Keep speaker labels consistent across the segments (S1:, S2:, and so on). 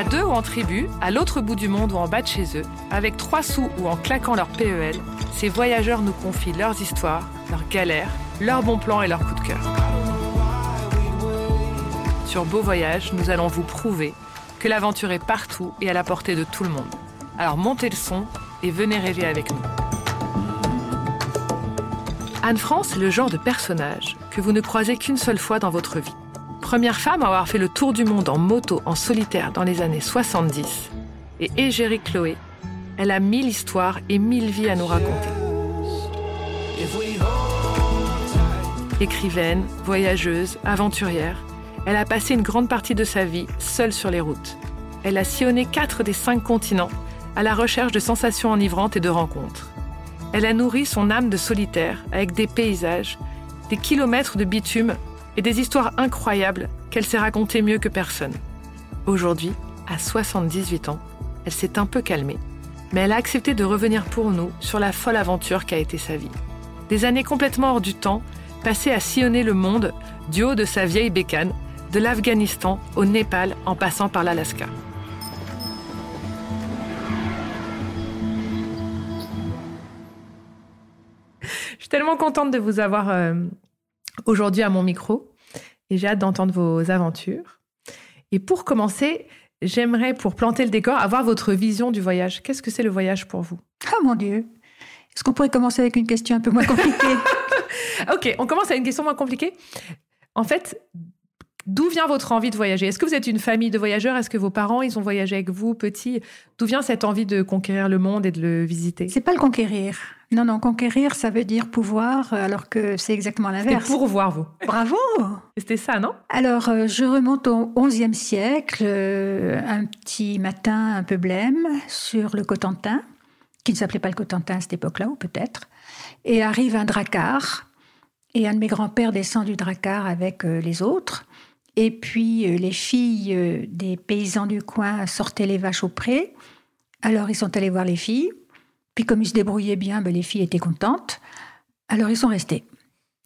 S1: À deux ou en tribu, à l'autre bout du monde ou en bas de chez eux, avec trois sous ou en claquant leur PEL, ces voyageurs nous confient leurs histoires, leurs galères, leurs bons plans et leurs coups de cœur. Sur Beau Voyage, nous allons vous prouver que l'aventure est partout et à la portée de tout le monde. Alors montez le son et venez rêver avec nous. Anne France est le genre de personnage que vous ne croisez qu'une seule fois dans votre vie. Première femme à avoir fait le tour du monde en moto en solitaire dans les années 70, et égérie Chloé, elle a mille histoires et mille vies à nous raconter. Écrivaine, voyageuse, aventurière, elle a passé une grande partie de sa vie seule sur les routes. Elle a sillonné quatre des cinq continents à la recherche de sensations enivrantes et de rencontres. Elle a nourri son âme de solitaire avec des paysages, des kilomètres de bitume et des histoires incroyables qu'elle s'est racontées mieux que personne. Aujourd'hui, à 78 ans, elle s'est un peu calmée, mais elle a accepté de revenir pour nous sur la folle aventure qu'a été sa vie. Des années complètement hors du temps, passées à sillonner le monde du haut de sa vieille bécane de l'Afghanistan au Népal en passant par l'Alaska. Je suis tellement contente de vous avoir euh, aujourd'hui à mon micro et j'ai hâte d'entendre vos aventures. Et pour commencer, j'aimerais, pour planter le décor, avoir votre vision du voyage. Qu'est-ce que c'est le voyage pour vous?
S2: Ah mon Dieu Est-ce qu'on pourrait commencer avec une question un peu moins compliquée?
S1: Ok, on commence avec une question moins compliquée. En fait, D'où vient votre envie de voyager? Est-ce que vous êtes une famille de voyageurs? Est-ce que vos parents, ils ont voyagé avec vous, petit D'où vient cette envie de conquérir le monde et de le visiter?
S2: C'est pas le conquérir. Non, non, conquérir, ça veut dire pouvoir, alors que c'est exactement l'inverse.
S1: C'était pourvoir, vous.
S2: Bravo
S1: C'était ça, non?
S2: Alors, euh, je remonte au XIe siècle, euh, un petit matin un peu blême, sur le Cotentin, qui ne s'appelait pas le Cotentin à cette époque-là, ou peut-être, et arrive un dracar, et un de mes grands-pères descend du dracar avec euh, les autres. Et puis euh, les filles euh, des paysans du coin sortaient les vaches au pré. Alors ils sont allés voir les filles. Puis comme ils se débrouillaient bien, ben, les filles étaient contentes. Alors ils sont restés.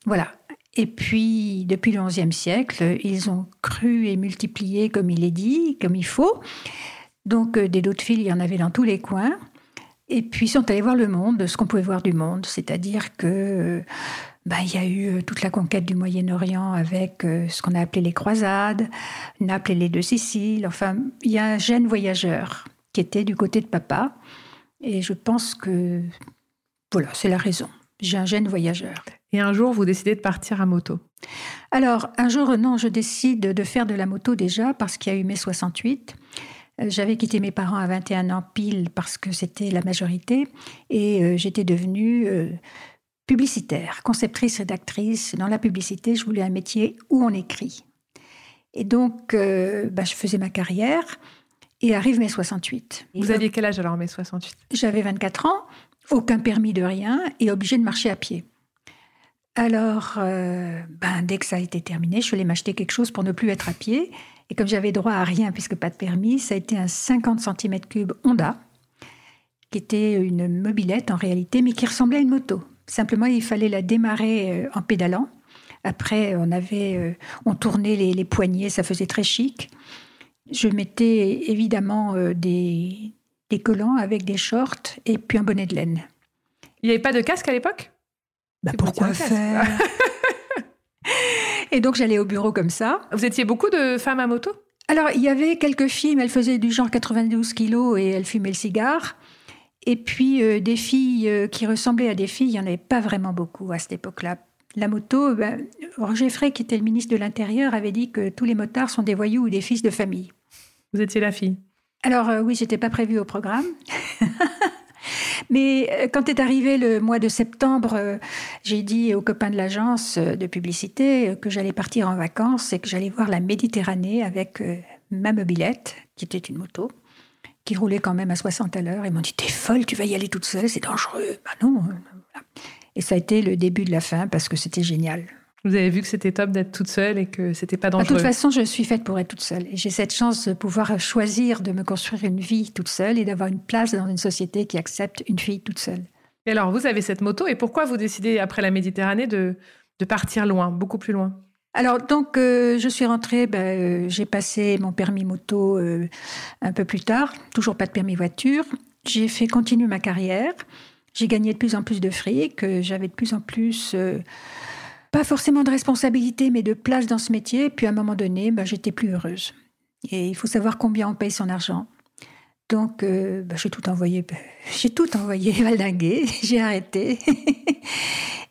S2: Voilà. Et puis depuis le XIe siècle, ils ont cru et multiplié comme il est dit, comme il faut. Donc euh, des d'autres filles, il y en avait dans tous les coins. Et puis ils sont allés voir le monde, ce qu'on pouvait voir du monde, c'est-à-dire que bah, il y a eu euh, toute la conquête du Moyen-Orient avec euh, ce qu'on a appelé les croisades, Naples et les deux Siciles. Enfin, il y a un jeune voyageur qui était du côté de papa. Et je pense que, voilà, c'est la raison. J'ai un jeune voyageur.
S1: Et un jour, vous décidez de partir à moto
S2: Alors, un jour, non, je décide de faire de la moto déjà parce qu'il y a eu mai 68. Euh, j'avais quitté mes parents à 21 ans pile parce que c'était la majorité et j'étais devenue publicitaire, conceptrice, rédactrice. Dans la publicité, je voulais un métier où on écrit. Et donc, euh, bah, je faisais ma carrière. Et arrive mai 68.
S1: Vous aviez quel âge alors mai 68
S2: J'avais 24 ans, aucun permis de rien et obligée de marcher à pied. Alors, euh, ben, dès que ça a été terminé, je suis allée m'acheter quelque chose pour ne plus être à pied. Et comme j'avais droit à rien puisque pas de permis, ça a été un 50 cm3 Honda, qui était une mobilette en réalité, mais qui ressemblait à une moto. Simplement, il fallait la démarrer euh, en pédalant. Après, on avait, euh, on tournait les, les poignets, ça faisait très chic. Je mettais évidemment des, des collants avec des shorts et puis un bonnet de laine.
S1: Il n'y avait pas de casque à l'époque?
S2: Bah pourquoi faire? Et donc j'allais au bureau comme ça.
S1: Vous étiez beaucoup de femmes à moto?
S2: Alors il y avait quelques filles, mais elles faisaient du genre 92 kilos et elles fumaient le cigare. Et puis euh, des filles euh, qui ressemblaient à des filles, il n'y en avait pas vraiment beaucoup à cette époque-là. La moto, ben, Roger Frey, qui était le ministre de l'Intérieur, avait dit que tous les motards sont des voyous ou des fils de famille.
S1: Vous étiez la fille
S2: Alors euh, oui, j'étais pas prévue au programme. Mais euh, quand est arrivé le mois de septembre, euh, j'ai dit aux copains de l'agence euh, de publicité que j'allais partir en vacances et que j'allais voir la Méditerranée avec ma mobilette, qui était une moto, qui roulait quand même à 60 à l'heure. Ils m'ont dit T'es folle, tu vas y aller toute seule, c'est dangereux. Ben non. Et ça a été le début de la fin parce que c'était génial.
S1: Vous avez vu que c'était top d'être toute seule et que c'était pas dangereux.
S2: De toute façon, je suis faite pour être toute seule. Et j'ai cette chance de pouvoir choisir de me construire une vie toute seule et d'avoir une place dans une société qui accepte une fille toute seule.
S1: Et alors, vous avez cette moto et pourquoi vous décidez, après la Méditerranée, de, de partir loin, beaucoup plus loin?
S2: Alors donc euh, je suis rentrée, ben, euh, j'ai passé mon permis moto euh, un peu plus tard, toujours pas de permis voiture. J'ai fait continuer ma carrière, j'ai gagné de plus en plus de fric, j'avais de plus en plus pas forcément de responsabilité, mais de place dans ce métier. Puis à un moment donné, bah, j'étais plus heureuse. Et il faut savoir combien on paye son argent. Donc, euh, bah, j'ai tout envoyé, j'ai tout envoyé valdinguer, j'ai arrêté.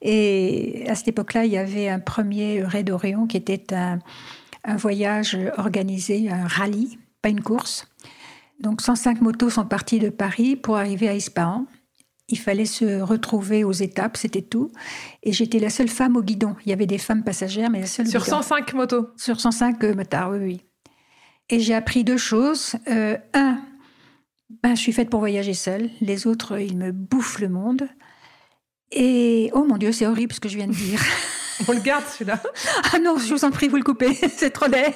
S2: et à cette époque-là, il y avait un premier raid d'Orion qui était un, un, voyage organisé, un rallye, pas une course. Donc, 105 motos sont parties de Paris pour arriver à Ispahan. Il fallait se retrouver aux étapes, c'était tout. Et j'étais la seule femme au guidon. Il y avait des femmes passagères, mais la seule.
S1: Sur 105 motos
S2: Sur 105 euh, motards, oui, oui. Et j'ai appris deux choses. Euh, un, ben, je suis faite pour voyager seule. Les autres, ils me bouffent le monde. Et oh mon Dieu, c'est horrible ce que je viens de dire.
S1: On le garde celui-là.
S2: Ah non, je vous en prie, vous le coupez, c'est trop laid.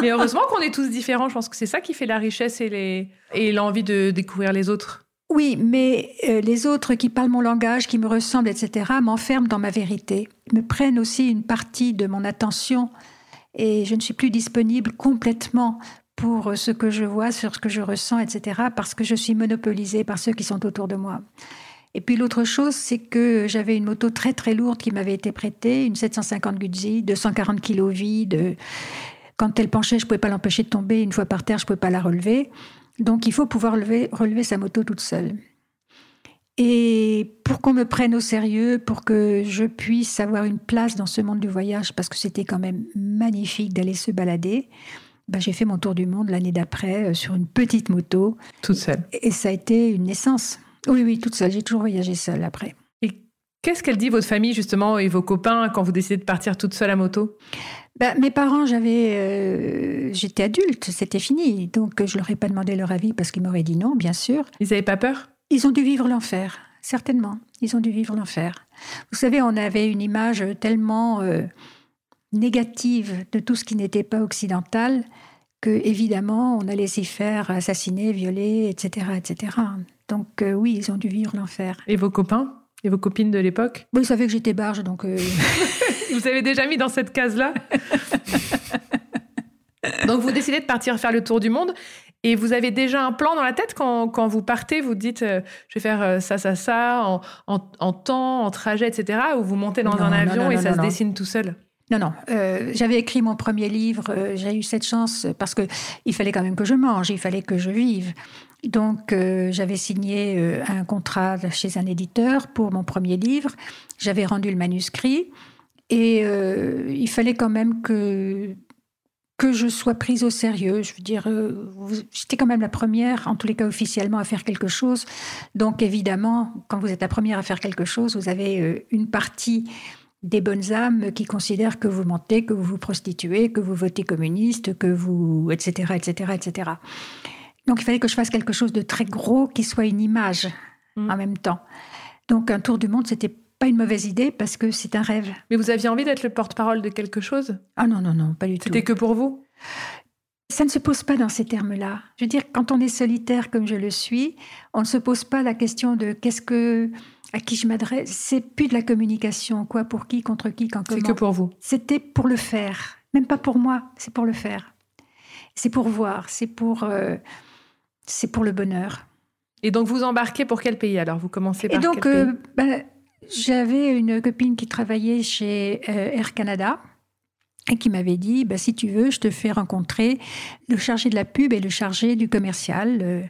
S1: Mais heureusement qu'on est tous différents. Je pense que c'est ça qui fait la richesse et l'envie de découvrir les autres.
S2: Oui, mais euh, les autres qui parlent mon langage, qui me ressemblent, etc., m'enferment dans ma vérité, me prennent aussi une partie de mon attention et je ne suis plus disponible complètement pour ce que je vois, sur ce que je ressens, etc., parce que je suis monopolisée par ceux qui sont autour de moi. Et puis l'autre chose, c'est que j'avais une moto très très lourde qui m'avait été prêtée, une 750 Guzzi, 240 kg vide. Quand elle penchait, je ne pouvais pas l'empêcher de tomber. Une fois par terre, je ne pouvais pas la relever. Donc il faut pouvoir relever sa moto toute seule. Et pour qu'on me prenne au sérieux, pour que je puisse avoir une place dans ce monde du voyage, parce que c'était quand même magnifique d'aller se balader, bah, j'ai fait mon tour du monde l'année d'après euh, sur une petite moto.
S1: Toute seule.
S2: Et ça a été une naissance. Oui, oui, toute seule. J'ai toujours voyagé seule après.
S1: Qu'est-ce qu'elle dit, votre famille, justement, et vos copains, quand vous décidez de partir toute seule à moto?
S2: Bah, mes parents, j'avais, euh, j'étais adulte, c'était fini, donc je leur ai pas demandé leur avis parce qu'ils m'auraient dit non, bien sûr.
S1: Ils n'avaient pas peur?
S2: Ils ont dû vivre l'enfer, certainement. Ils ont dû vivre l'enfer. Vous savez, on avait une image tellement euh, négative de tout ce qui n'était pas occidental que évidemment on allait s'y faire assassiner, violer, etc., etc. Donc euh, oui, ils ont dû vivre l'enfer.
S1: Et vos copains? Et vos copines de l'époque?
S2: Vous savez que j'étais barge, donc. Euh,
S1: vous avez déjà mis dans cette case-là? Donc vous décidez de partir faire le tour du monde. Et vous avez déjà un plan dans la tête quand, quand vous partez, vous dites euh, je vais faire euh, ça, ça, ça, en, en, temps, en trajet, etc. Ou vous montez dans un avion et ça se dessine tout seul?
S2: Non, non. j'avais écrit mon premier livre. j'ai eu cette chance parce que il fallait quand même que je mange, il fallait que je vive. Donc, euh, j'avais signé euh, un contrat chez un éditeur pour mon premier livre. J'avais rendu le manuscrit et euh, il fallait quand même que que je sois prise au sérieux. Je veux dire, j'étais quand même la première, en tous les cas officiellement, à faire quelque chose. Donc, évidemment, quand vous êtes la première à faire quelque chose, vous avez une partie des bonnes âmes qui considèrent que vous mentez, que vous vous prostituez, que vous votez communiste, que vous, etc., etc., etc. Donc il fallait que je fasse quelque chose de très gros qui soit une image mm. en même temps. Donc un tour du monde, c'était pas une mauvaise idée parce que c'est un rêve.
S1: Mais vous aviez envie d'être le porte-parole de quelque chose?
S2: Ah non, non, non, pas du tout.
S1: C'était que pour vous?
S2: Ça ne se pose pas dans ces termes-là. Je veux dire, quand on est solitaire comme je le suis, on ne se pose pas la question de qu'est-ce que, à qui je m'adresse. C'est plus de la communication, quoi, pour qui, contre qui, quand comment.
S1: C'est que pour vous.
S2: C'était pour le faire, même pas pour moi. C'est pour le faire. C'est pour voir. C'est pour, euh, c'est pour le bonheur.
S1: Et donc vous embarquez pour quel pays alors? Vous commencez par
S2: Et donc, euh, ben, j'avais une copine qui travaillait chez euh, Air Canada et qui m'avait dit bah, si tu veux, je te fais rencontrer le chargé de la pub et le chargé du commercial. Euh.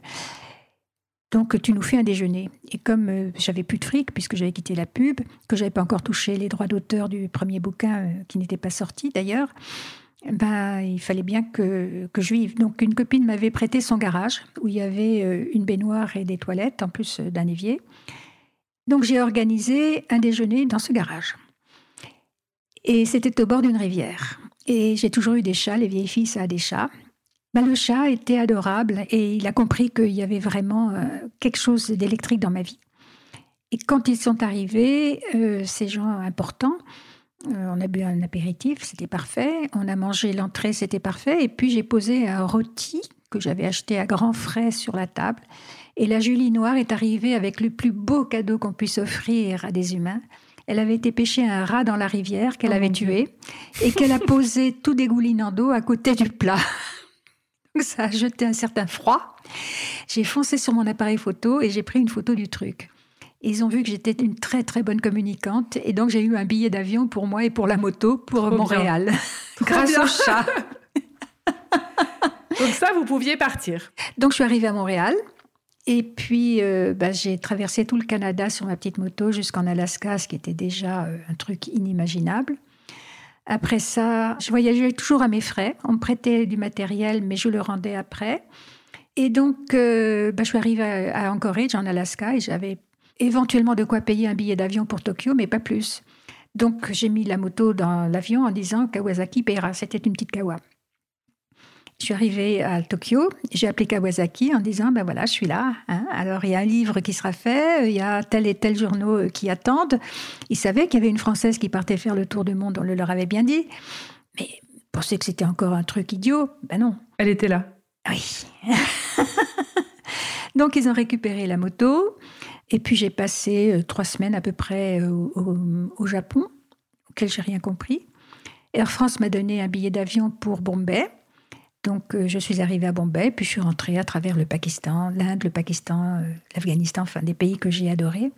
S2: donc tu nous fais un déjeuner. Et comme euh, j'avais plus de fric puisque j'avais quitté la pub, que j'avais pas encore touché les droits d'auteur du premier bouquin euh, qui n'était pas sorti d'ailleurs, ben il fallait bien que, que je vive. Donc une copine m'avait prêté son garage où il y avait une baignoire et des toilettes en plus d'un évier. Donc j'ai organisé un déjeuner dans ce garage. Et c'était au bord d'une rivière. Et j'ai toujours eu des chats, les vieilles filles, ça a des chats. Ben, le chat était adorable et il a compris qu'il y avait vraiment euh, quelque chose d'électrique dans ma vie. Et quand ils sont arrivés, euh, ces gens importants, euh, on a bu un apéritif, c'était parfait. On a mangé l'entrée, c'était parfait. Et puis j'ai posé un rôti que j'avais acheté à grands frais sur la table. Et la Julie Noire est arrivée avec le plus beau cadeau qu'on puisse offrir à des humains. Elle avait été pêcher un rat dans la rivière qu'elle oh avait tué et qu'elle a posé tout dégoulinant d'eau à côté du plat. ça a jeté un certain froid. J'ai foncé sur mon appareil photo et j'ai pris une photo du truc. Ils ont vu que j'étais une très très bonne communicante et donc j'ai eu un billet d'avion pour moi et pour la moto pour Montréal grâce au chat.
S1: donc ça, vous pouviez partir.
S2: Donc je suis arrivée à Montréal. Et puis, euh, bah, j'ai traversé tout le Canada sur ma petite moto jusqu'en Alaska, ce qui était déjà euh, un truc inimaginable. Après ça, je voyageais toujours à mes frais. On me prêtait du matériel, mais je le rendais après. Et donc, euh, bah, je suis arrivée à, à, Anchorage, en Alaska, et j'avais éventuellement de quoi payer un billet d'avion pour Tokyo, mais pas plus. Donc, j'ai mis la moto dans l'avion en disant Kawasaki paiera. C'était une petite Kawa. Je suis arrivée à Tokyo, j'ai appelé Kawasaki en disant, ben voilà, je suis là. Hein. Alors, il y a un livre qui sera fait, il y a tel et tel journaux euh, qui attendent. Ils savaient qu'il y avait une Française qui partait faire le tour du monde, on le leur avait bien dit. Mais pensaient que c'était encore un truc idiot? Ben non.
S1: Elle était là.
S2: Oui. Donc, ils ont récupéré la moto. Et puis, j'ai passé euh, trois semaines à peu près euh, au, au Japon, auquel j'ai rien compris. Air France m'a donné un billet d'avion pour Bombay. Donc, euh, je suis arrivée à Bombay, puis je suis rentrée à travers le Pakistan, l'Inde, le Pakistan, euh, l'Afghanistan, enfin des pays que j'ai adorés.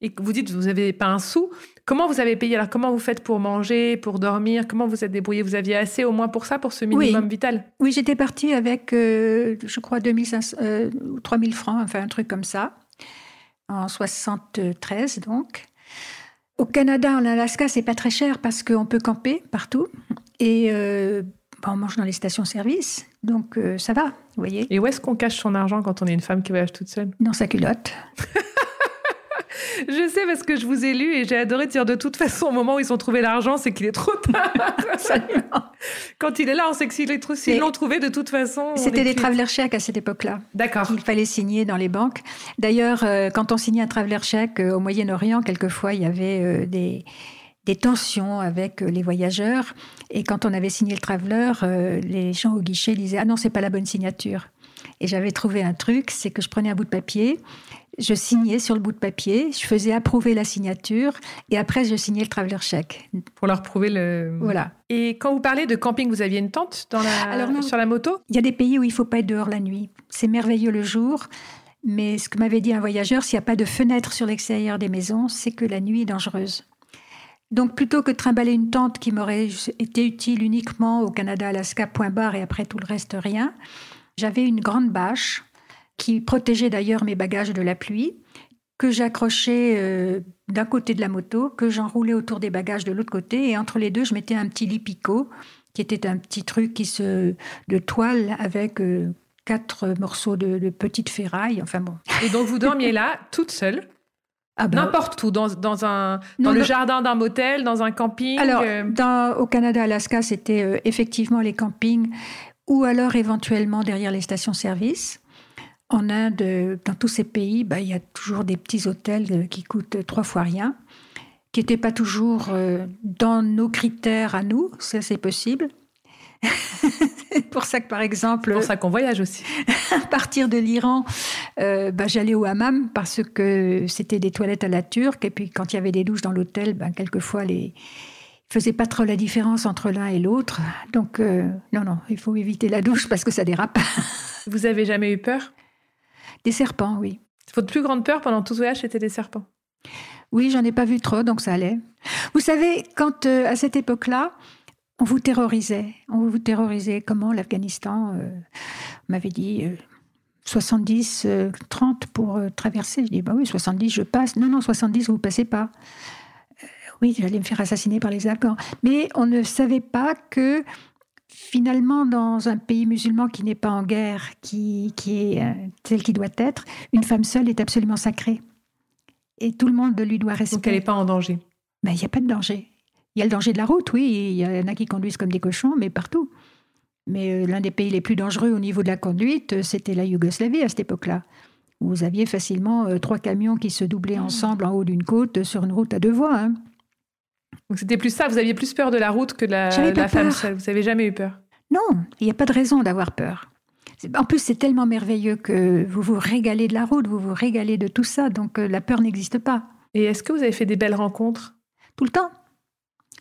S1: Et vous dites, vous n'avez pas un sou. Comment vous avez payé? Alors, comment vous faites pour manger, pour dormir? Comment vous êtes débrouillé Vous aviez assez au moins pour ça, pour ce minimum vital?
S2: Oui, j'étais partie avec, euh, je crois, 2500 ou 3000 francs, enfin un truc comme ça, en 73 donc. Au Canada, en Alaska, c'est pas très cher parce qu'on peut camper partout. Et on mange dans les stations-service, donc euh, ça va, vous voyez.
S1: Et où est-ce qu'on cache son argent quand on est une femme qui voyage toute seule?
S2: Dans sa culotte.
S1: Je sais parce que je vous ai lu et j'ai adoré dire de toute façon au moment où ils ont trouvé l'argent, c'est qu'il est trop tard. Quand il est là, on sait que s'ils l'ont trouvé de toute façon.
S2: C'était des traveler chèques à cette époque-là.
S1: D'accord.
S2: Il fallait signer dans les banques. D'ailleurs, euh, quand on signait un traveler chèque euh, au Moyen-Orient, quelquefois il y avait des des tensions avec euh, les voyageurs. Et quand on avait signé le Traveler, euh, les gens au guichet disaient Ah non, c'est pas la bonne signature. Et j'avais trouvé un truc c'est que je prenais un bout de papier, je signais sur le bout de papier, je faisais approuver la signature et après je signais le traveler chèque.
S1: Pour leur prouver le.
S2: Voilà.
S1: Et quand vous parlez de camping, vous aviez une tente dans la... sur la moto?
S2: Il y a des pays où il faut pas être dehors la nuit. C'est merveilleux le jour. Mais ce que m'avait dit un voyageur, s'il n'y a pas de fenêtre sur l'extérieur des maisons, c'est que la nuit est dangereuse. Donc plutôt que de trimballer une tente qui m'aurait été utile uniquement au Canada, Alaska, point barre et après tout le reste rien, j'avais une grande bâche qui protégeait d'ailleurs mes bagages de la pluie, que j'accrochais euh, d'un côté de la moto, que j'enroulais autour des bagages de l'autre côté, et entre les deux, je mettais un petit lipico, qui était un petit truc qui se, de toile avec euh, quatre morceaux de, de petites ferrailles. Enfin bon.
S1: Et donc vous dormiez là, toute seule?
S2: Ah ben,
S1: N'importe où, dans, dans, un, dans
S2: Non,
S1: le
S2: non.
S1: jardin d'un motel, dans un camping.
S2: Alors,
S1: euh,
S2: dans- au Canada, Alaska, c'était effectivement les campings ou alors éventuellement derrière les stations-service. En Inde, dans tous ces pays, bah, il y a toujours des petits hôtels euh, qui coûtent trois fois rien, qui n'étaient pas toujours euh, dans nos critères à nous, ça c'est possible. c'est pour ça que, par exemple,
S1: c'est pour ça qu'on voyage aussi.
S2: à partir de l'Iran, euh, bah, j'allais au hammam parce que c'était des toilettes à la turque. Et puis, quand il y avait des douches dans l'hôtel, ben, quelquefois, les ne faisaient pas trop la différence entre l'un et l'autre. Donc, euh, non, non, il faut éviter la douche parce que ça dérape.
S1: Vous avez jamais eu peur?
S2: Des serpents, oui.
S1: Votre plus grande peur pendant tout ce voyage, c'était des serpents.
S2: Oui, j'en ai pas vu trop, donc ça allait. Vous savez, quand euh, à cette époque-là, on vous terrorisait. On vous terrorisait comment l'Afghanistan euh, m'avait dit euh, 70, euh, 30 pour euh, traverser. Je dis bah oui, 70, je passe. Non, non, 70, vous passez pas. Oui, j'allais me faire assassiner par les Afghans. Mais on ne savait pas que finalement, dans un pays musulman qui n'est pas en guerre, qui, qui est euh, tel qu'il doit être, une femme seule est absolument sacrée. Et tout le monde lui doit respect.
S1: Donc elle n'est pas en danger.
S2: Ben, il n'y a pas de danger. Il y a le danger de la route, oui. Il y en a qui conduisent comme des cochons, mais partout. Mais euh, l'un des pays les plus dangereux au niveau de la conduite, euh, c'était la Yougoslavie à cette époque-là. Vous aviez facilement trois camions qui se doublaient ensemble en haut d'une côte sur une route à deux voies. hein.
S1: Donc c'était plus ça, vous aviez plus peur de la route que de la,
S2: J'avais
S1: de la
S2: pas
S1: femme
S2: peur.
S1: seule. Vous avez jamais eu peur?
S2: Non, il n'y a pas de raison d'avoir peur. En plus, c'est tellement merveilleux que vous vous régalez de la route, vous vous régalez de tout ça, donc euh, la peur n'existe pas.
S1: Et est-ce que vous avez fait des belles rencontres?
S2: Tout le temps.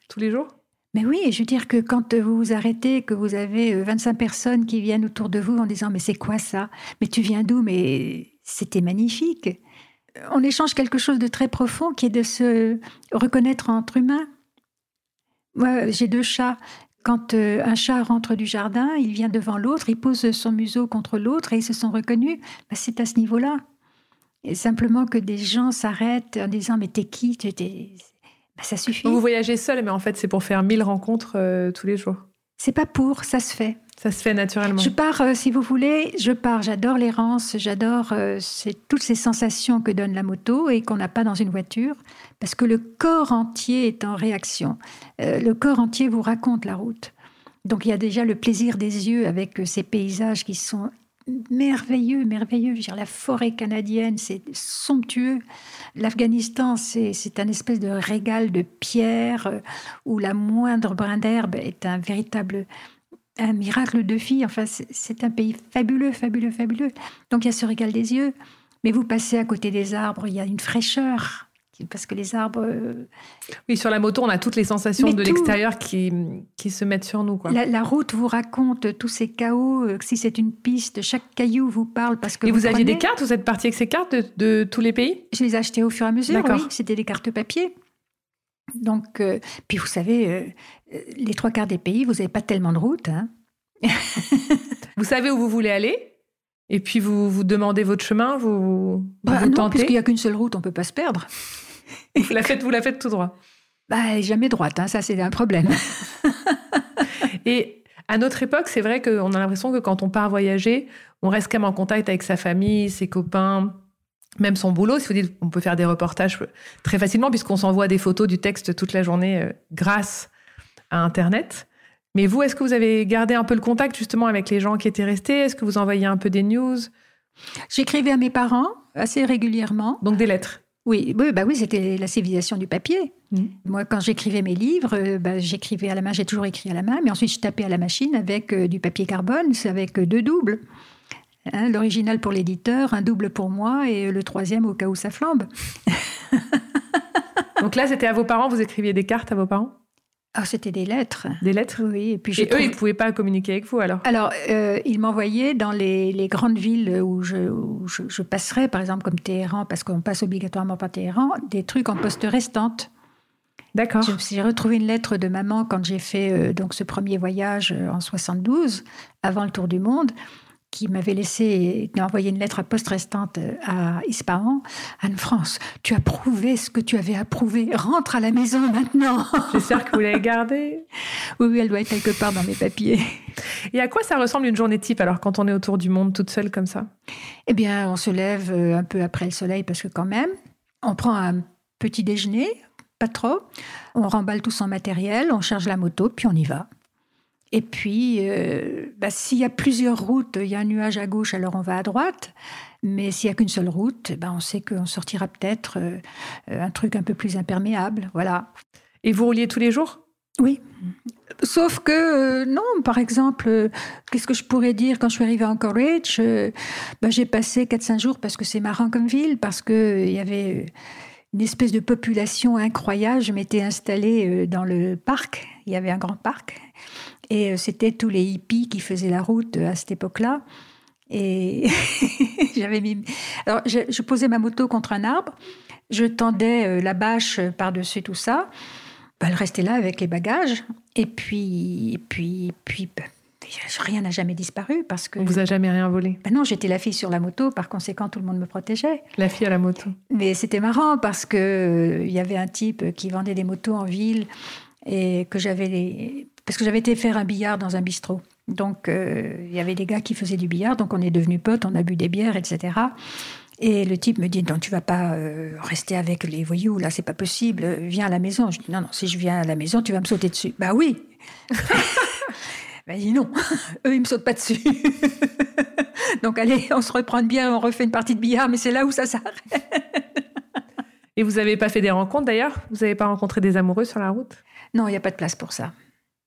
S1: tous les jours?
S2: Mais oui, je veux dire que quand vous vous arrêtez, que vous avez euh, 25 personnes qui viennent autour de vous en disant Mais c'est quoi ça? Mais tu viens d'où? Mais c'était magnifique. On échange quelque chose de très profond qui est de se reconnaître entre humains. Moi, j'ai deux chats. Quand euh, un chat rentre du jardin, il vient devant l'autre, il pose son museau contre l'autre et ils se sont reconnus. Ben, c'est à ce niveau-là. Et simplement que des gens s'arrêtent en disant Mais t'es qui? Ben, Ça suffit.
S1: Vous voyagez seul, mais en fait c'est pour faire mille rencontres euh, tous les jours.
S2: C'est pas pour, ça se fait.
S1: Ça se fait naturellement.
S2: Je pars, euh, si vous voulez, je pars. J'adore l'errance, j'adore euh, toutes ces sensations que donne la moto et qu'on n'a pas dans une voiture, parce que le corps entier est en réaction. Euh, le corps entier vous raconte la route. Donc il y a déjà le plaisir des yeux avec ces paysages qui sont merveilleux, merveilleux. Je dire, la forêt canadienne, c'est somptueux. L'Afghanistan, c'est un espèce de régal de pierre euh, où la moindre brin d'herbe est un véritable un miracle de fille. Enfin, c'est- un pays fabuleux, fabuleux, fabuleux. Donc il y a ce régal des yeux. Mais vous passez à côté des arbres, il y a une fraîcheur. Parce que les arbres, euh,
S1: Oui, sur la moto, on a toutes les sensations
S2: Mais
S1: de l'extérieur qui, qui se mettent sur nous. Quoi.
S2: la, la route vous raconte tous ces chaos. euh, Si c'est une piste, chaque caillou vous parle parce que
S1: Et vous, aviez des cartes Vous êtes parti avec ces cartes de, de tous les pays?
S2: Je les ai achetées au fur et à mesure,
S1: D'accord.
S2: oui. C'était des cartes papier. Donc, euh, puis vous savez, euh, les trois quarts des pays, vous n'avez pas tellement de route. hein.
S1: Vous savez où vous voulez aller? Et puis vous vous demandez votre chemin, vous,
S2: Bah,
S1: vous
S2: non,
S1: tentez?
S2: puisqu'il n'y a qu'une seule route, on ne peut pas se perdre.
S1: vous, la faites, vous la faites tout droit?
S2: Bah, jamais droite, hein, ça c'est un problème.
S1: Et à notre époque, c'est vrai qu'on a l'impression que quand on part voyager, on reste quand même en contact avec sa famille, ses copains, même son boulot. Si vous dites, on peut faire des reportages très facilement puisqu'on s'envoie des photos du texte toute la journée euh, grâce à Internet. Mais vous, est-ce que vous avez gardé un peu le contact justement avec les gens qui étaient restés? Est-ce que vous envoyez un peu des news?
S2: J'écrivais à mes parents assez régulièrement.
S1: Donc des lettres?
S2: Oui, oui, bah oui c'était la civilisation du papier.
S1: Mhm.
S2: Moi, quand j'écrivais mes livres, euh, bah, j'écrivais à la main, j'ai toujours écrit à la main, mais ensuite je tapais à la machine avec euh, du papier carbone, c'est avec euh, deux doubles. Hein, L'original pour l'éditeur, un double pour moi et le troisième au cas où ça flambe.
S1: Donc là, c'était à vos parents, vous écriviez des cartes à vos parents?
S2: Ah, c'était des lettres.
S1: Des lettres
S2: Oui, et puis
S1: eux, ils ne pouvaient pas communiquer avec vous alors?
S2: Alors, euh, il m'envoyait dans les, les grandes villes où, je, où je, je passerais, par exemple comme Téhéran, parce qu'on passe obligatoirement par Téhéran, des trucs en poste restante.
S1: D'accord.
S2: Je- J'ai retrouvé une lettre de maman quand j'ai fait euh, donc ce premier voyage euh, en 72, avant le tour du monde, qui m'avait laissé envoyer une lettre à poste restante euh, à Ispahan. Anne-France, tu as prouvé ce que tu avais approuvé. Rentre à la maison maintenant.
S1: J'espère que vous l'avez gardé.
S2: oui, oui, elle doit être quelque part dans mes papiers.
S1: Et à quoi ça ressemble une journée type alors quand on est autour du monde toute seule comme ça?
S2: Eh bien, on se lève euh, un peu après le soleil parce que quand même, On prend un petit déjeuner, pas trop. On remballe tout son matériel, on charge la moto, puis on y va. Et puis, euh, bah, s'il y a plusieurs routes, il y a un nuage à gauche, alors on va à droite. Mais s'il n'y a qu'une seule route, bah, on sait qu'on sortira peut-être euh, un truc un peu plus imperméable. Voilà.
S1: Et vous rouliez tous les jours?
S2: Oui. Sauf que, euh, non, par exemple, qu'est-ce que je pourrais dire quand je suis arrivée en Anchorage bah, J'ai passé 4-5 jours parce que c'est marrant comme ville, parce qu'il y avait une espèce de population incroyable. Je m'étais installée dans le parc, il y avait un grand parc, et euh, c'était tous les hippies qui faisaient la route euh, à cette époque-là. Et j'avais mis. Alors, je, posais ma moto contre un arbre, je tendais euh, la bâche par-dessus tout ça. Ben, elle restait là avec les bagages. Et puis, et puis, puis, ben, rien n'a jamais disparu parce que.
S1: On vous a jamais rien volé
S2: ben Non, j'étais la fille sur la moto, par conséquent, tout le monde me protégeait.
S1: La fille à la moto.
S2: Mais c'était marrant parce que il y avait un type qui vendait des motos en ville et que j'avais les parce que j'avais été faire un billard dans un bistrot. Donc, euh, il y avait des gars qui faisaient du billard, donc on est devenus potes, on a bu des bières, etc. Et le type me dit non, tu vas pas euh, rester avec les voyous, là, c'est pas possible. Viens à la maison. Je dis non, non, si je viens à la maison, tu vas me sauter dessus. Bah oui. ben dit non, eux ils me sautent pas dessus. donc allez, on se reprend de bière, on refait une partie de billard, mais c'est là où ça s'arrête.
S1: Et vous avez pas fait des rencontres d'ailleurs? Vous n'avez pas rencontré des amoureux sur la route?
S2: Non, il n'y a pas de place pour ça.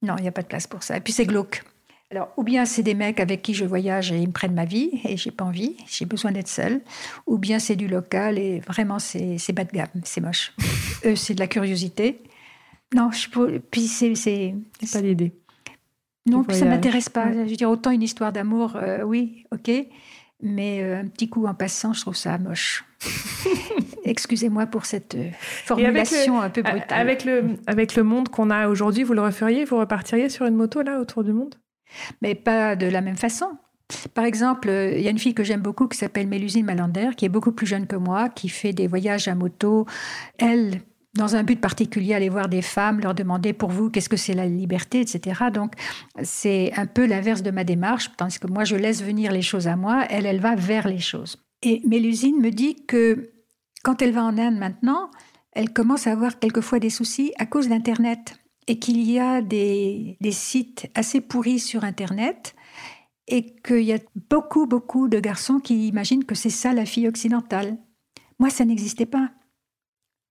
S2: Non, il n'y a pas de place pour ça. Et puis c'est glauque. Alors, ou bien c'est des mecs avec qui je voyage et ils me prennent ma vie et j'ai pas envie, j'ai besoin d'être seule. Ou bien c'est du local et vraiment c'est bas de gamme, c'est moche. Eux, c'est de la curiosité. Non, je peux, puis c'est. C'est
S1: pas l'idée.
S2: Non, puis ça m'intéresse pas. Je veux dire, autant une histoire d'amour, euh, oui, ok. Mais euh, un petit coup en passant, je trouve ça moche. Excusez-moi pour cette euh, formulation un peu brutale.
S1: Avec le, avec le monde qu'on a aujourd'hui, vous le referiez Vous repartiriez sur une moto là autour du monde?
S2: Mais pas de la même façon. Par exemple, il y a une fille que j'aime beaucoup qui s'appelle Mélusine Malander, qui est beaucoup plus jeune que moi, qui fait des voyages à moto. Elle, dans un but particulier, aller voir des femmes, leur demander pour vous qu'est-ce que c'est la liberté, etc. Donc, c'est un peu l'inverse de ma démarche, tandis que moi, je laisse venir les choses à moi, elle, elle va vers les choses. Et Mélusine me dit que quand elle va en Inde maintenant, elle commence à avoir quelquefois des soucis à cause d'Internet et qu'il y a des, sites assez pourris sur Internet et qu'il y a beaucoup, beaucoup de garçons qui imaginent que c'est ça la fille occidentale. Moi, ça n'existait pas.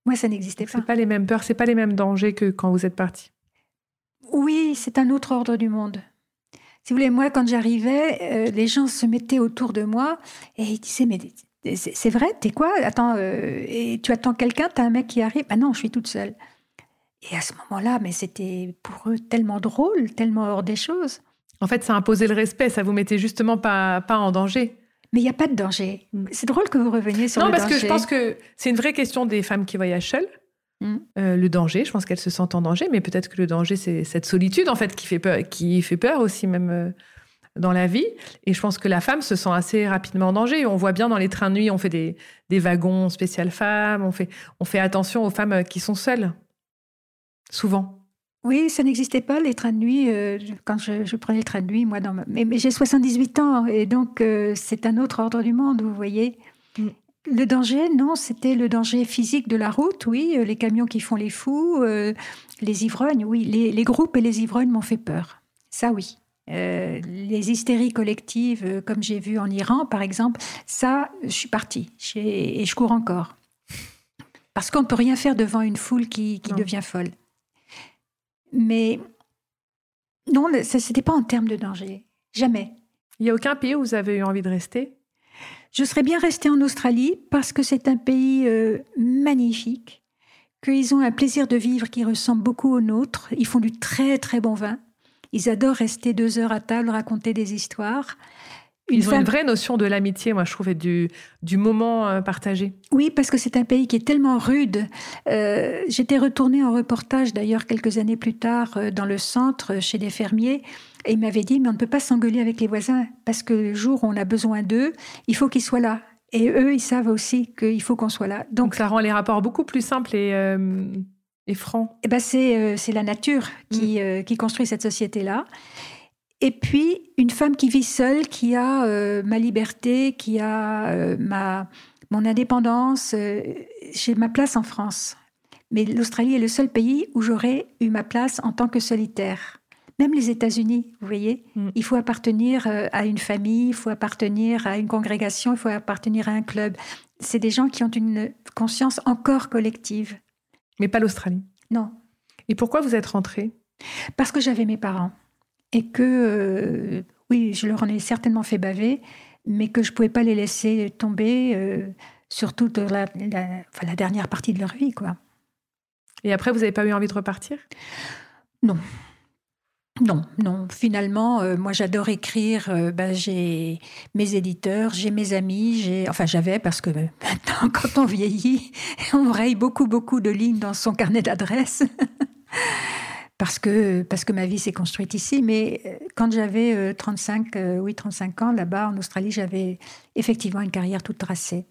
S2: Moi, ça n'existait pas.
S1: C'est pas les mêmes peurs, c'est pas les mêmes dangers que quand vous êtes parti.
S2: Oui, c'est un autre ordre du monde. Si vous voulez, moi, quand j'arrivais, euh, les gens se mettaient autour de moi et ils disaient Mais c'est vrai, t'es quoi? Attends, euh, et tu attends quelqu'un, t'as un mec qui arrive? Ah non, je suis toute seule. Et à ce moment-là, mais c'était pour eux tellement drôle, tellement hors des choses.
S1: En fait, ça imposait le respect, ça vous mettait justement pas, pas en danger.
S2: Mais il n'y a pas de danger. Mm. C'est drôle que vous reveniez sur
S1: le
S2: danger.
S1: Non, parce que je pense que c'est une vraie question des femmes qui voyagent seules. Mm. Euh, le danger, je pense qu'elles se sentent en danger, mais peut-être que le danger, c'est cette solitude, en fait, qui fait peur, qui fait peur aussi, même. Euh, dans la vie. Et je pense que la femme se sent assez rapidement en danger. On voit bien dans les trains de nuit, on fait des, des wagons spéciales femmes, on fait, on fait attention aux femmes qui sont seules, souvent.
S2: Oui, ça n'existait pas, les trains de nuit. Euh, quand je, prenais le train de nuit, moi, dans mais, j'ai 78 ans, et donc euh, c'est un autre ordre du monde, vous voyez. Le danger, non, c'était le danger physique de la route, oui, euh, les camions qui font les fous, les ivrognes, oui, les, les groupes et les ivrognes m'ont fait peur. Ça, oui. Euh, les hystéries collectives, euh, comme j'ai vu en Iran, par exemple, ça, je suis partie et je cours encore. Parce qu'on ne peut rien faire devant une foule qui, devient folle. Mais non, ce n'était pas en termes de danger. Jamais.
S1: Il n'y a aucun pays où vous avez eu envie de rester?
S2: Je serais bien restée en Australie parce que c'est un pays euh, magnifique, qu'ils ont un plaisir de vivre qui ressemble beaucoup au nôtre. Ils font du très très bon vin. Ils adorent rester deux heures à table, raconter des histoires.
S1: Une Ils ont une vraie notion de l'amitié, moi, je trouve, et du, du moment euh, partagé.
S2: Oui, parce que c'est un pays qui est tellement rude. Euh, j'étais retournée en reportage, d'ailleurs, quelques années plus tard, euh, dans le centre, chez des fermiers, et ils m'avaient dit, mais on ne peut pas s'engueuler avec les voisins, parce que le jour où on a besoin d'eux, il faut qu'ils soient là. Et eux, ils savent aussi qu'il faut qu'on soit là.
S1: Donc, ça rend les rapports beaucoup plus simples et et franc
S2: eh ben c'est, la nature qui, mm. qui construit cette société-là. Et puis, une femme qui vit seule, qui a euh, ma liberté, qui a ma, Mon indépendance, euh, j'ai ma place en France. Mais l'Australie est le seul pays où j'aurais eu ma place en tant que solitaire. Même les États-Unis, vous voyez,
S1: Mm.
S2: il faut appartenir euh, à une famille, il faut appartenir à une congrégation, il faut appartenir à un club. C'est des gens qui ont une conscience encore collective.
S1: Mais pas l'Australie?
S2: Non,
S1: Et pourquoi vous êtes rentrée?
S2: Parce que j'avais mes parents et que, euh, oui, je leur en ai certainement fait baver, mais que je ne pouvais pas les laisser tomber, euh, surtout de la, la- enfin, la dernière partie de leur vie, quoi.
S1: Et après, vous n'avez pas eu envie de repartir?
S2: Non. Non, non. Finalement, euh, moi, j'adore écrire. euh, ben, j'ai mes éditeurs, j'ai mes amis, j'ai, enfin, j'avais parce que euh, maintenant, quand on vieillit, on raye beaucoup, beaucoup de lignes dans son carnet d'adresses. parce que parce que ma vie s'est construite ici. Mais euh, quand j'avais euh, 35, euh, oui, 35 ans là-bas en Australie, j'avais effectivement une carrière toute tracée.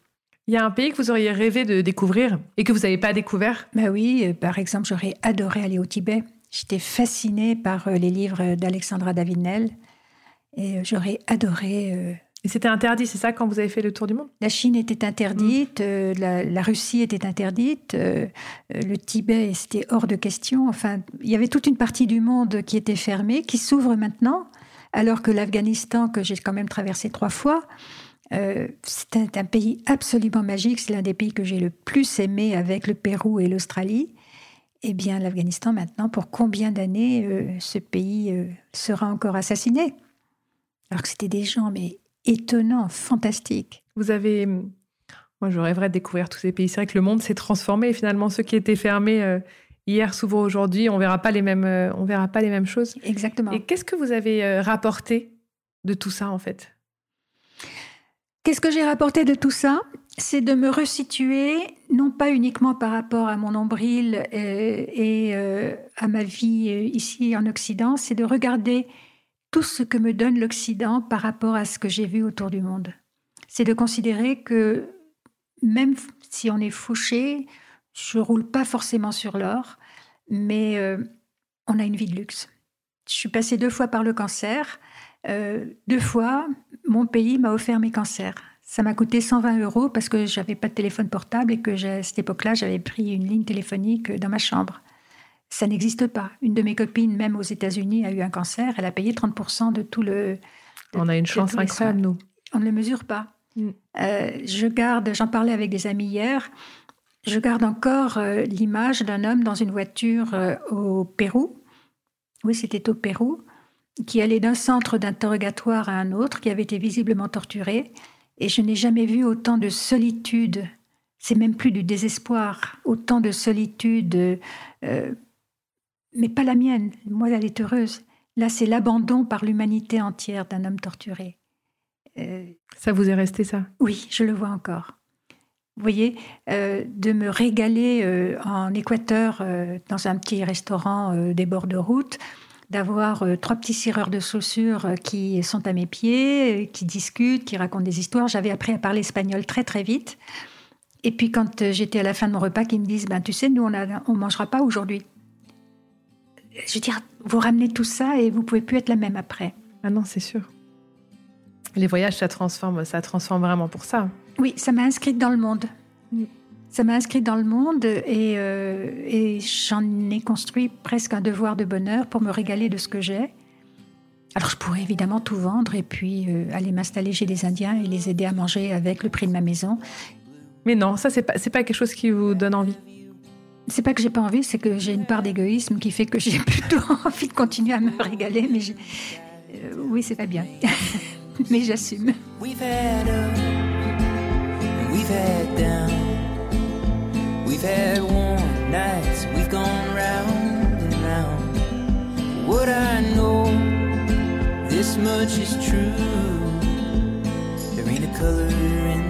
S1: Il y a un pays que vous auriez rêvé de découvrir et que vous n'avez pas découvert?
S2: Ben oui, euh, par exemple, j'aurais adoré aller au Tibet. J'étais fascinée par euh, les livres d'Alexandra Davinel et euh, j'aurais adoré.
S1: Et c'était interdit, c'est ça, quand vous avez fait le tour du monde?
S2: La Chine était interdite, euh, la, la Russie était interdite, euh, euh, le Tibet c'était hors de question. Enfin, il y avait toute une partie du monde qui était fermée, qui s'ouvre maintenant, alors que l'Afghanistan, que j'ai quand même traversé trois fois, euh, c'est un, un pays absolument magique. C'est l'un des pays que j'ai le plus aimé avec le Pérou et l'Australie. Eh bien, l'Afghanistan, maintenant, pour combien d'années ce pays sera encore assassiné? Alors que c'était des gens, mais étonnants, fantastiques.
S1: Vous avez. Moi, je rêverais de découvrir tous ces pays. C'est vrai que le monde s'est transformé et finalement, ceux qui étaient fermés euh, hier s'ouvrent aujourd'hui. On verra pas les mêmes, euh, on verra pas les mêmes choses.
S2: Exactement.
S1: Et qu'est-ce que vous avez euh, rapporté de tout ça, en fait?
S2: Qu'est-ce que j'ai rapporté de tout ça? C'est de me resituer, non pas uniquement par rapport à mon nombril et à ma vie ici en Occident, c'est de regarder tout ce que me donne l'Occident par rapport à ce que j'ai vu autour du monde. C'est de considérer que même si on est fauché, je roule pas forcément sur l'or, mais euh, on a une vie de luxe. Je suis passée deux fois par le cancer. Euh, deux fois, mon pays m'a offert mes cancers. Ça m'a coûté 120 euros parce que j'avais pas de téléphone portable et que à cette époque-là, j'avais pris une ligne téléphonique dans ma chambre. Ça n'existe pas. Une de mes copines, même aux États-Unis, a eu un cancer. Elle a payé 30% de tout le. de-
S1: On a une chance incroyable, nous.
S2: On ne le mesure pas.
S1: Mm.
S2: Euh, je garde, j'en parlais avec des amis hier, je garde encore euh, l'image d'un homme dans une voiture euh, au Pérou. Oui, c'était au Pérou, qui allait d'un centre d'interrogatoire à un autre, qui avait été visiblement torturé. Et je n'ai jamais vu autant de solitude. C'est même plus du désespoir, autant de solitude, mais pas la mienne. Moi, elle est heureuse. Là, c'est l'abandon par l'humanité entière d'un homme torturé. Euh,
S1: Ça vous est resté, ça?
S2: Oui, je le vois encore. Vous voyez, euh, de me régaler euh, en Équateur dans un petit restaurant des bords de route, d'avoir trois petits cireurs de chaussures qui sont à mes pieds, qui discutent, qui racontent des histoires. J'avais appris à parler espagnol très très vite. Et puis quand j'étais à la fin de mon repas, qu'ils me disent, ben tu sais, nous on ne mangera pas aujourd'hui. Je veux dire, vous ramenez tout ça et vous pouvez plus être la même après.
S1: Ah non, c'est sûr. Les voyages, ça transforme, ça transforme vraiment pour ça.
S2: Oui, ça m'a inscrite dans le monde.
S1: Mm.
S2: Ça m'a inscrite dans le monde et, euh, et j'en ai construit presque un devoir de bonheur pour me régaler de ce que j'ai. Alors je pourrais évidemment tout vendre et puis euh, aller m'installer chez des Indiens et les aider à manger avec le prix de ma maison.
S1: Mais non, ça, c'est pas, pas quelque chose qui vous donne envie.
S2: C'est pas que j'ai pas envie, c'est que j'ai une part d'égoïsme qui fait que j'ai plutôt envie de continuer à me régaler. Mais euh, oui, c'est pas bien. mais j'assume.
S3: We've had up, we've had down. We've had warm nights, we've gone round and round. What I know, this much is true. There ain't a color in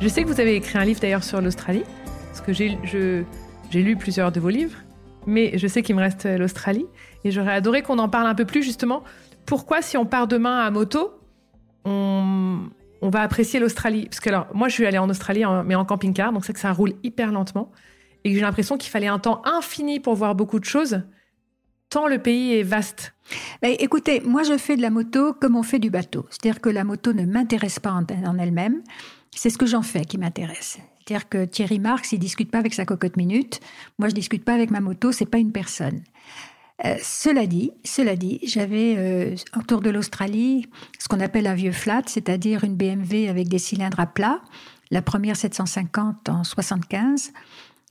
S1: Je sais que vous avez écrit un livre d'ailleurs sur l'Australie, parce que j'ai, lu plusieurs de vos livres, mais je sais qu'il me reste l'Australie, et j'aurais adoré qu'on en parle un peu plus justement. Pourquoi, si on part demain à moto, on, va apprécier l'Australie? Parce que alors, moi, je suis allée en Australie, mais en camping-car, donc c'est que ça roule hyper lentement, et j'ai l'impression qu'il fallait un temps infini pour voir beaucoup de choses, tant le pays est vaste.
S2: Écoutez, moi je fais de la moto comme on fait du bateau. C'est-à-dire que la moto ne m'intéresse pas en elle-même. C'est ce que j'en fais qui m'intéresse. C'est-à-dire que Thierry Marx, il discute pas avec sa cocotte minute. Moi, je discute pas avec ma moto. C'est pas une personne. Euh, cela dit, cela dit, j'avais euh, autour de l'Australie ce qu'on appelle un vieux flat, c'est-à-dire une BMW avec des cylindres à plat. La première 750 en 75,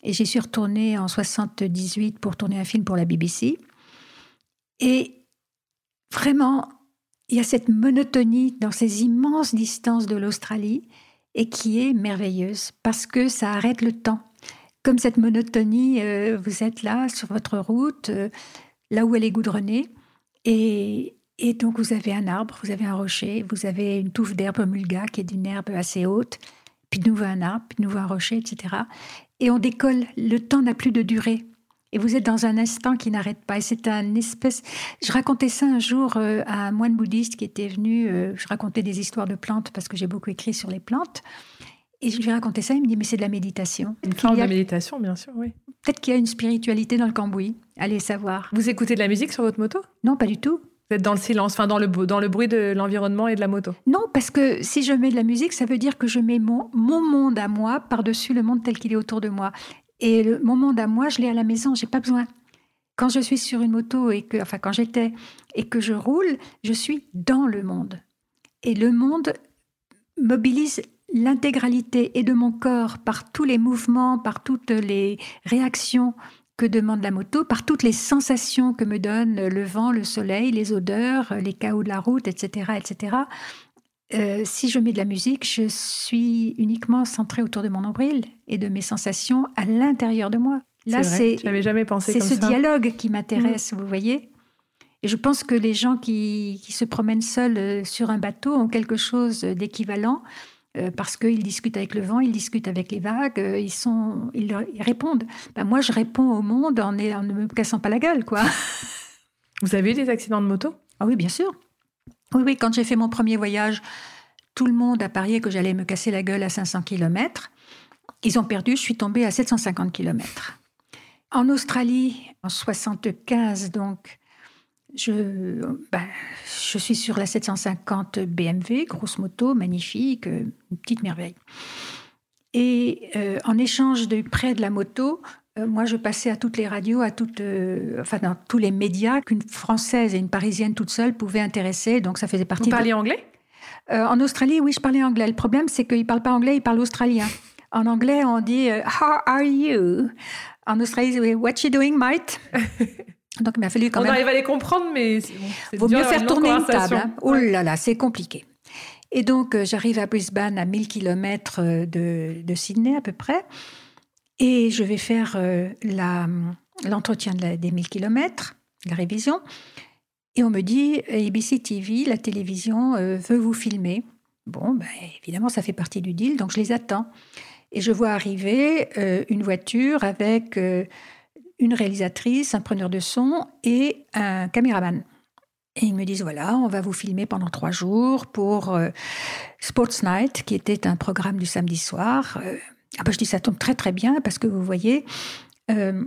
S2: et j'y suis retournée en 78 pour tourner un film pour la BBC. Et vraiment, il y a cette monotonie dans ces immenses distances de l'Australie et qui est merveilleuse parce que ça arrête le temps. Comme cette monotonie, euh, vous êtes là sur votre route, euh, là où elle est goudronnée, et, et, donc vous avez un arbre, vous avez un rocher, vous avez une touffe d'herbe mulga qui est d'une herbe assez haute, puis de nouveau un arbre, puis de nouveau un rocher, etc. Et on décolle, le temps n'a plus de durée. Et vous êtes dans un instant qui n'arrête pas. Et c'est un espèce. Je racontais ça un jour euh, à un moine bouddhiste qui était venu. Euh, je racontais des histoires de plantes parce que j'ai beaucoup écrit sur les plantes. Et je lui ai raconté ça. Il me dit Mais c'est de la méditation.
S1: Une forme de méditation, bien sûr, oui.
S2: Peut-être qu'il y a une spiritualité dans le cambouis. Allez savoir.
S1: Vous écoutez de la musique sur votre moto?
S2: Non, pas du tout.
S1: Vous êtes dans le silence, enfin dans le, dans le bruit de l'environnement et de la moto
S2: Non, parce que si je mets de la musique, ça veut dire que je mets mon, mon monde à moi par-dessus le monde tel qu'il est autour de moi. Et le, mon monde à moi, je l'ai à la maison, j'ai pas besoin. Quand je suis sur une moto et que, enfin, quand j'étais et que je roule, je suis dans le monde. Et le monde mobilise l'intégralité et de mon corps par tous les mouvements, par toutes les réactions que demande la moto, par toutes les sensations que me donne le vent, le soleil, les odeurs, les chaos de la route, etc., etc. Euh, si je mets de la musique, je suis uniquement centrée autour de mon nombril et de mes sensations à l'intérieur de moi.
S1: Là, c'est jamais pensé
S2: C'est ce dialogue qui m'intéresse, vous voyez. Et je pense que les gens qui, qui, se promènent seuls euh, sur un bateau ont quelque chose d'équivalent euh, parce qu'ils discutent avec le vent, ils discutent avec les vagues, euh, ils, sont, ils, ils répondent. Ben, moi, je réponds au monde en, en ne me cassant pas la gueule, quoi.
S1: Vous avez eu des accidents de moto?
S2: Ah oui, bien sûr. Oui, oui, quand j'ai fait mon premier voyage, tout le monde a parié que j'allais me casser la gueule à 500 km. Ils ont perdu, je suis tombée à 750 km. En Australie, en 75, donc, je, ben, je suis sur la 750 BMW, grosse moto, magnifique, une petite merveille. Et euh, en échange de prêt de la moto, moi, je passais à toutes les radios, à toutes, euh, enfin, dans tous les médias qu'une Française et une Parisienne toute seule pouvaient intéresser. Donc, ça faisait partie.
S1: Vous parliez anglais?
S2: Euh, En Australie, oui, je parlais anglais. Le problème, c'est qu'ils ne parlent pas anglais, ils parlent australien. En anglais, on dit euh, How are you? En Australie, oui, What you doing, mate? Donc, il m'a fallu quand
S1: On
S2: même.
S1: arrive à les comprendre, mais c'est bon,
S2: Vaut mieux faire tourner une table. hein. Oh là là, c'est compliqué. Et donc, euh, j'arrive à Brisbane, à 1000 km de, de Sydney à peu près. Et je vais faire euh, l'entretien des 1000 km, la révision. Et on me dit, ABC TV, la télévision, euh, veut vous filmer. Bon, ben, évidemment, ça fait partie du deal, donc je les attends. Et je vois arriver euh, une voiture avec euh, une réalisatrice, un preneur de son et un caméraman. Et ils me disent, voilà, on va vous filmer pendant trois jours pour euh, Sports Night, qui était un programme du samedi soir. Euh, ah ben, je dis, ça tombe très très bien parce que vous voyez, euh,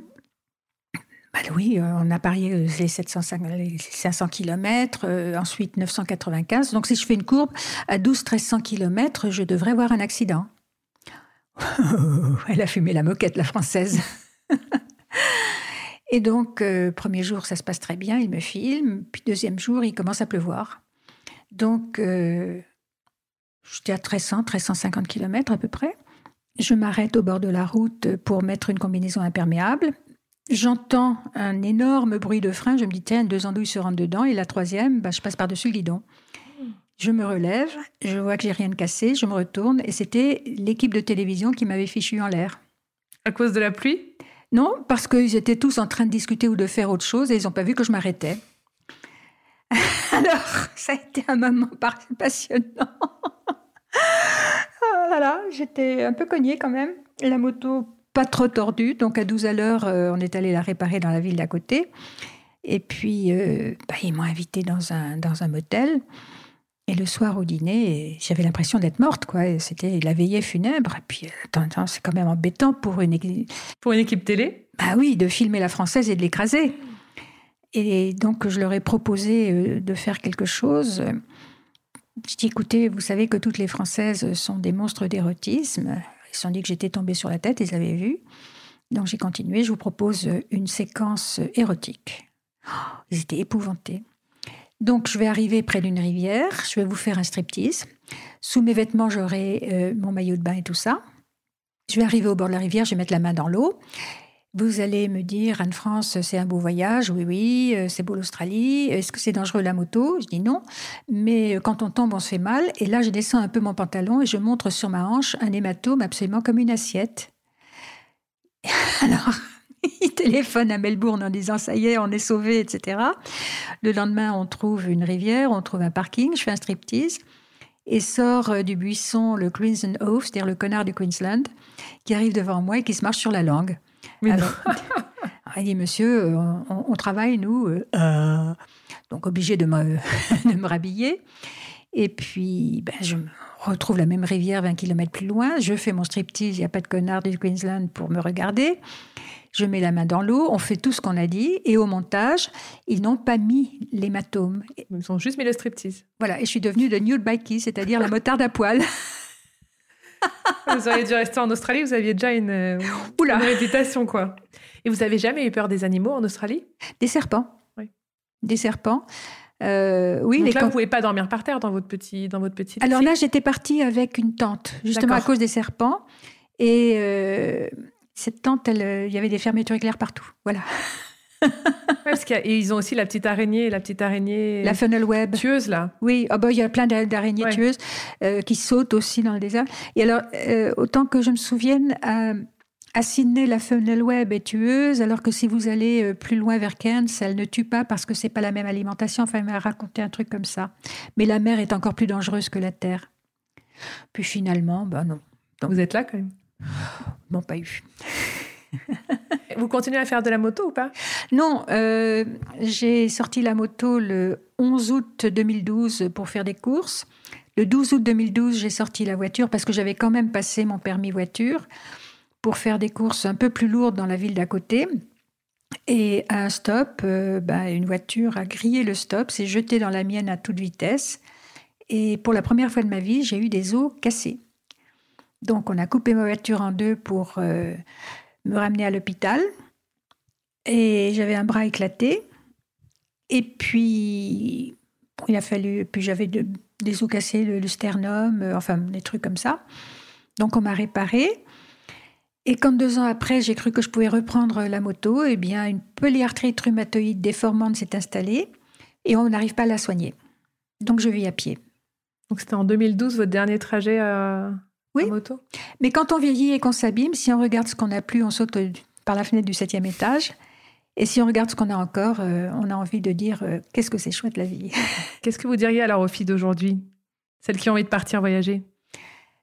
S2: bah oui, euh, on a parié euh, les, 705, les 500 km, ensuite 995. Donc si je fais une courbe à 12-1300 km, je devrais avoir un accident. Elle a fumé la moquette, la française. Et donc, euh, premier jour, ça se passe très bien, il me filme. Puis deuxième jour, il commence à pleuvoir. Donc, euh, j'étais à 1300, 1350 km à peu près. Je m'arrête au bord de la route pour mettre une combinaison imperméable. J'entends un énorme bruit de frein. Je me dis, tiens, deux andouilles se rentrent dedans. Et la troisième, bah, je passe par-dessus le guidon. Je me relève, je vois que j'ai rien de cassé, je me retourne. Et c'était l'équipe de télévision qui m'avait fichu en l'air.
S1: À cause de la pluie?
S2: Non, parce qu'ils étaient tous en train de discuter ou de faire autre chose et ils n'ont pas vu que je m'arrêtais. Alors, ça a été un moment passionnant. Oh là là, j'étais un peu cognée quand même. La moto pas trop tordue, donc à 12 à l'heure, euh, on est allé la réparer dans la ville d'à côté. Et puis, euh, bah, ils m'ont invité dans un, dans un motel. Et le soir au dîner, j'avais l'impression d'être morte, quoi. C'était la veillée funèbre. Et puis, euh, attends, attends, c'est quand même embêtant pour une,
S1: Pour une équipe télé?
S2: Bah oui, de filmer la française et de l'écraser. Et donc, je leur ai proposé de faire quelque chose. Je dis, écoutez, vous savez que toutes les Françaises sont des monstres d'érotisme. Ils se sont dit que j'étais tombée sur la tête, ils avaient vu. Donc j'ai continué, je vous propose une séquence érotique. Oh, ils étaient épouvantés. Donc je vais arriver près d'une rivière, je vais vous faire un striptease. Sous mes vêtements, j'aurai euh, mon maillot de bain et tout ça. Je vais arriver au bord de la rivière, je vais mettre la main dans l'eau. Vous allez me dire, Anne-France, c'est un beau voyage, oui, oui, euh, c'est beau l'Australie, est-ce que c'est dangereux la moto? Je dis non, mais euh, quand on tombe, on se fait mal. Et là, je descends un peu mon pantalon et je montre sur ma hanche un hématome absolument comme une assiette. Alors, il téléphone à Melbourne en disant ça y est, on est sauvé, etc. Le lendemain, on trouve une rivière, on trouve un parking, je fais un striptease et sort euh, du buisson le Queensland Oaf, c'est-à-dire le connard du Queensland, qui arrive devant moi et qui se marche sur la langue. Alors, il dit, monsieur, euh, on, travaille, nous. Euh, donc, obligé de me, de me rhabiller. Et puis, ben, je retrouve la même rivière 20 km plus loin. Je fais mon striptease, il n'y a pas de connard du Queensland pour me regarder. Je mets la main dans l'eau, on fait tout ce qu'on a dit. Et au montage, ils n'ont pas mis l'hématome.
S4: Ils ont juste mis le striptease.
S2: Voilà, et je suis devenue de nude bikey, c'est-à-dire la motarde à poil.
S4: vous auriez dû rester en Australie, vous aviez déjà une, euh, Oula. une quoi. Et vous avez jamais eu peur des animaux en Australie?
S2: Des serpents. Oui. Des serpents. Euh, oui,
S4: Donc là, vous ne pouvez pas dormir par terre dans votre petit, dans votre petit.
S2: Alors là, j'étais partie avec une tente, justement à cause des serpents. Et euh, cette tente, il y avait des fermetures éclairs partout. Voilà.
S4: Parce qu'ils ont aussi la petite araignée, la petite araignée.
S2: La funnel web.
S4: Tueuse, là.
S2: Oui, oh bah, il y a plein d'araignées tueuses euh, qui sautent aussi dans le désert. Et alors, euh, autant que je me souvienne, à, à, Sydney, la funnel web est tueuse, alors que si vous allez euh, plus loin vers Cairns, elle ne tue pas parce que c'est pas la même alimentation. Enfin, il m'a raconté un truc comme ça. Mais la mer est encore plus dangereuse que la terre. Puis finalement, ben non.
S4: Donc, vous êtes là quand même?
S2: Non, pas eu.
S4: Vous continuez à faire de la moto ou pas?
S2: Non, euh, j'ai sorti la moto le 11 août 2012 pour faire des courses. Le 12 août 2012, j'ai sorti la voiture parce que j'avais quand même passé mon permis voiture pour faire des courses un peu plus lourdes dans la ville d'à côté. Et à un stop, euh, bah, une voiture a grillé le stop, s'est jetée dans la mienne à toute vitesse. Et pour la première fois de ma vie, j'ai eu des os cassés. Donc on a coupé ma voiture en deux pour euh, me ramener à l'hôpital. Et j'avais un bras éclaté. Et puis, il a fallu. Puis j'avais des os cassés, le, sternum, euh, enfin, des trucs comme ça. Donc, on m'a réparé. Et quand deux ans après, j'ai cru que je pouvais reprendre la moto, eh bien, une polyarthrite rhumatoïde déformante s'est installée et on n'arrive pas à la soigner. Donc, je vis à pied.
S4: Donc, c'était en 2012 votre dernier trajet à,
S2: oui. Mais quand on vieillit et qu'on s'abîme, si on regarde ce qu'on n'a plus, on saute par la fenêtre du septième étage. Et si on regarde ce qu'on a encore, euh, on a envie de dire euh, qu'est-ce que c'est chouette la vie.
S4: Qu'est-ce que vous diriez alors aux filles d'aujourd'hui, celles qui ont envie de partir voyager?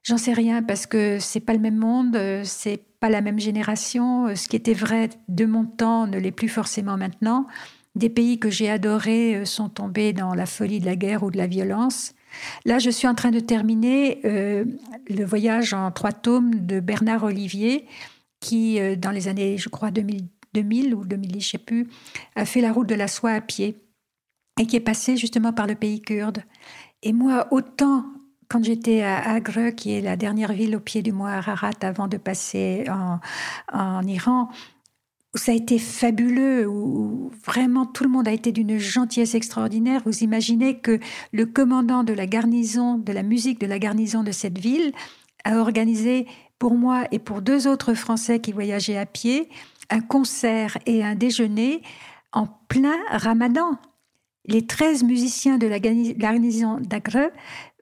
S2: J'en sais rien parce que c'est pas le même monde, euh, c'est pas la même génération. Ce qui était vrai de mon temps ne l'est plus forcément maintenant. Des pays que j'ai adorés sont tombés dans la folie de la guerre ou de la violence. Là, je suis en train de terminer euh, le voyage en trois tomes de Bernard Olivier, qui, euh, dans les années, je crois, 2000, ou 2010, je ne sais plus, a fait la route de la soie à pied et qui est passé justement par le pays kurde. Et moi, autant quand j'étais à Agre, qui est la dernière ville au pied du mont Ararat avant de passer en Iran, où ça a été fabuleux, où vraiment tout le monde a été d'une gentillesse extraordinaire. Vous imaginez que le commandant de la garnison, de la musique de la garnison de cette ville, a organisé pour moi et pour deux autres Français qui voyageaient à pied un concert et un déjeuner en plein ramadan. Les 13 musiciens de la garnison d'Agre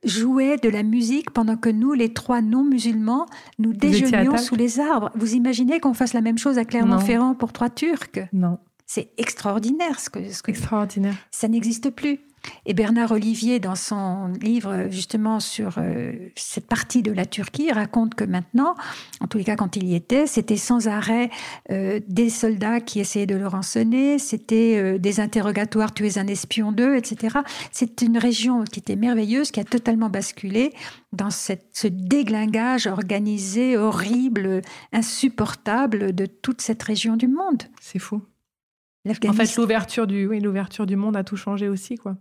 S2: jouaient de la musique pendant que nous, les trois non-musulmans, nous déjeunions sous les arbres. Vous imaginez qu'on fasse la même chose à Clermont-Ferrand pour trois Turcs?
S4: Non.
S2: C'est extraordinaire ce que, ce que
S4: extraordinaire.
S2: Ça n'existe plus. Et Bernard Olivier, dans son livre justement sur euh, cette partie de la Turquie, raconte que maintenant, en tous les cas quand il y était, c'était sans arrêt euh, des soldats qui essayaient de le rançonner, c'était euh, des interrogatoires, tu es un espion d'eux, etc. C'est une région qui était merveilleuse, qui a totalement basculé dans cette, ce déglingage organisé, horrible, insupportable de toute cette région du monde.
S4: C'est fou.
S1: En fait, l'ouverture du, oui, l'ouverture du monde a tout changé aussi, quoi.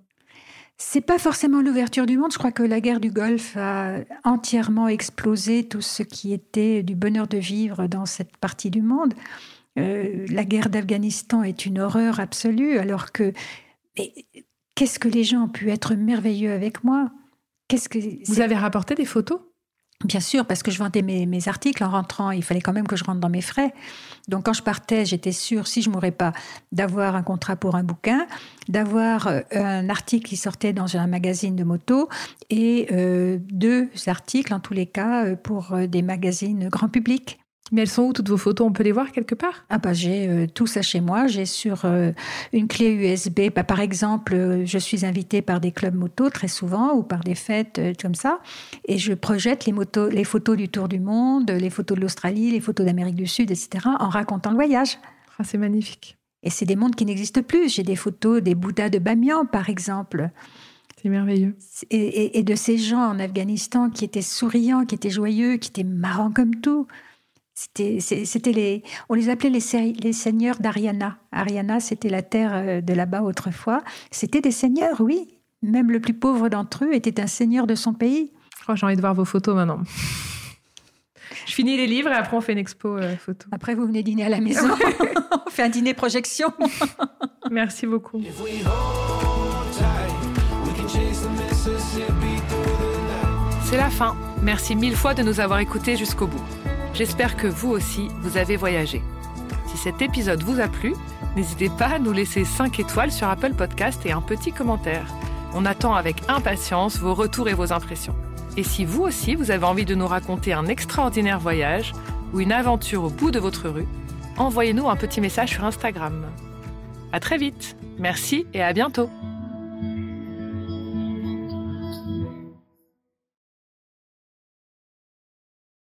S2: C'est pas forcément l'ouverture du monde. Je crois que la guerre du Golfe a entièrement explosé tout ce qui était du bonheur de vivre dans cette partie du monde. Euh, la guerre d'Afghanistan est une horreur absolue, alors que qu'est-ce que les gens ont pu être merveilleux avec moi? Qu'est-ce que
S1: vous avez rapporté des photos?
S2: Bien sûr, parce que je vendais mes, articles en rentrant, il fallait quand même que je rentre dans mes frais. Donc quand je partais, j'étais sûre, si je ne mourrais pas, d'avoir un contrat pour un bouquin, d'avoir euh, un article qui sortait dans un magazine de moto et euh, deux articles, en tous les cas, euh, pour des magazines grand public.
S1: Mais elles sont où toutes vos photos? On peut les voir quelque part?
S2: Ah bah j'ai euh, tout ça chez moi. J'ai sur euh, une clé USB. Bah, par exemple, euh, je suis invitée par des clubs moto très souvent ou par des fêtes comme ça, et je projette les motos, les photos du tour du monde, les photos de l'Australie, les photos d'Amérique du Sud, etc. En racontant le voyage.
S1: Ah, c'est magnifique.
S2: Et c'est des mondes qui n'existent plus. J'ai des photos des Bouddhas de Bamiyan, par exemple.
S1: C'est merveilleux.
S2: Et, et, de ces gens en Afghanistan qui étaient souriants, qui étaient joyeux, qui étaient marrants comme tout. C'était les, on les appelait les, les seigneurs d'Ariana. Ariana, c'était la terre euh, de là-bas autrefois. C'était des seigneurs, oui. Même le plus pauvre d'entre eux était un seigneur de son pays.
S1: Oh, J'ai envie de voir vos photos maintenant. Je finis les livres et après on fait une expo euh, photo.
S2: Après vous venez dîner à la maison. on fait un dîner projection.
S1: Merci beaucoup. C'est la fin. Merci mille fois de nous avoir écoutés jusqu'au bout. J'espère que vous aussi, vous avez voyagé. Si cet épisode vous a plu, n'hésitez pas à nous laisser 5 étoiles sur Apple Podcast et un petit commentaire. On attend avec impatience vos retours et vos impressions. Et si vous aussi, vous avez envie de nous raconter un extraordinaire voyage ou une aventure au bout de votre rue, envoyez-nous un petit message sur Instagram. À très vite. Merci et à bientôt.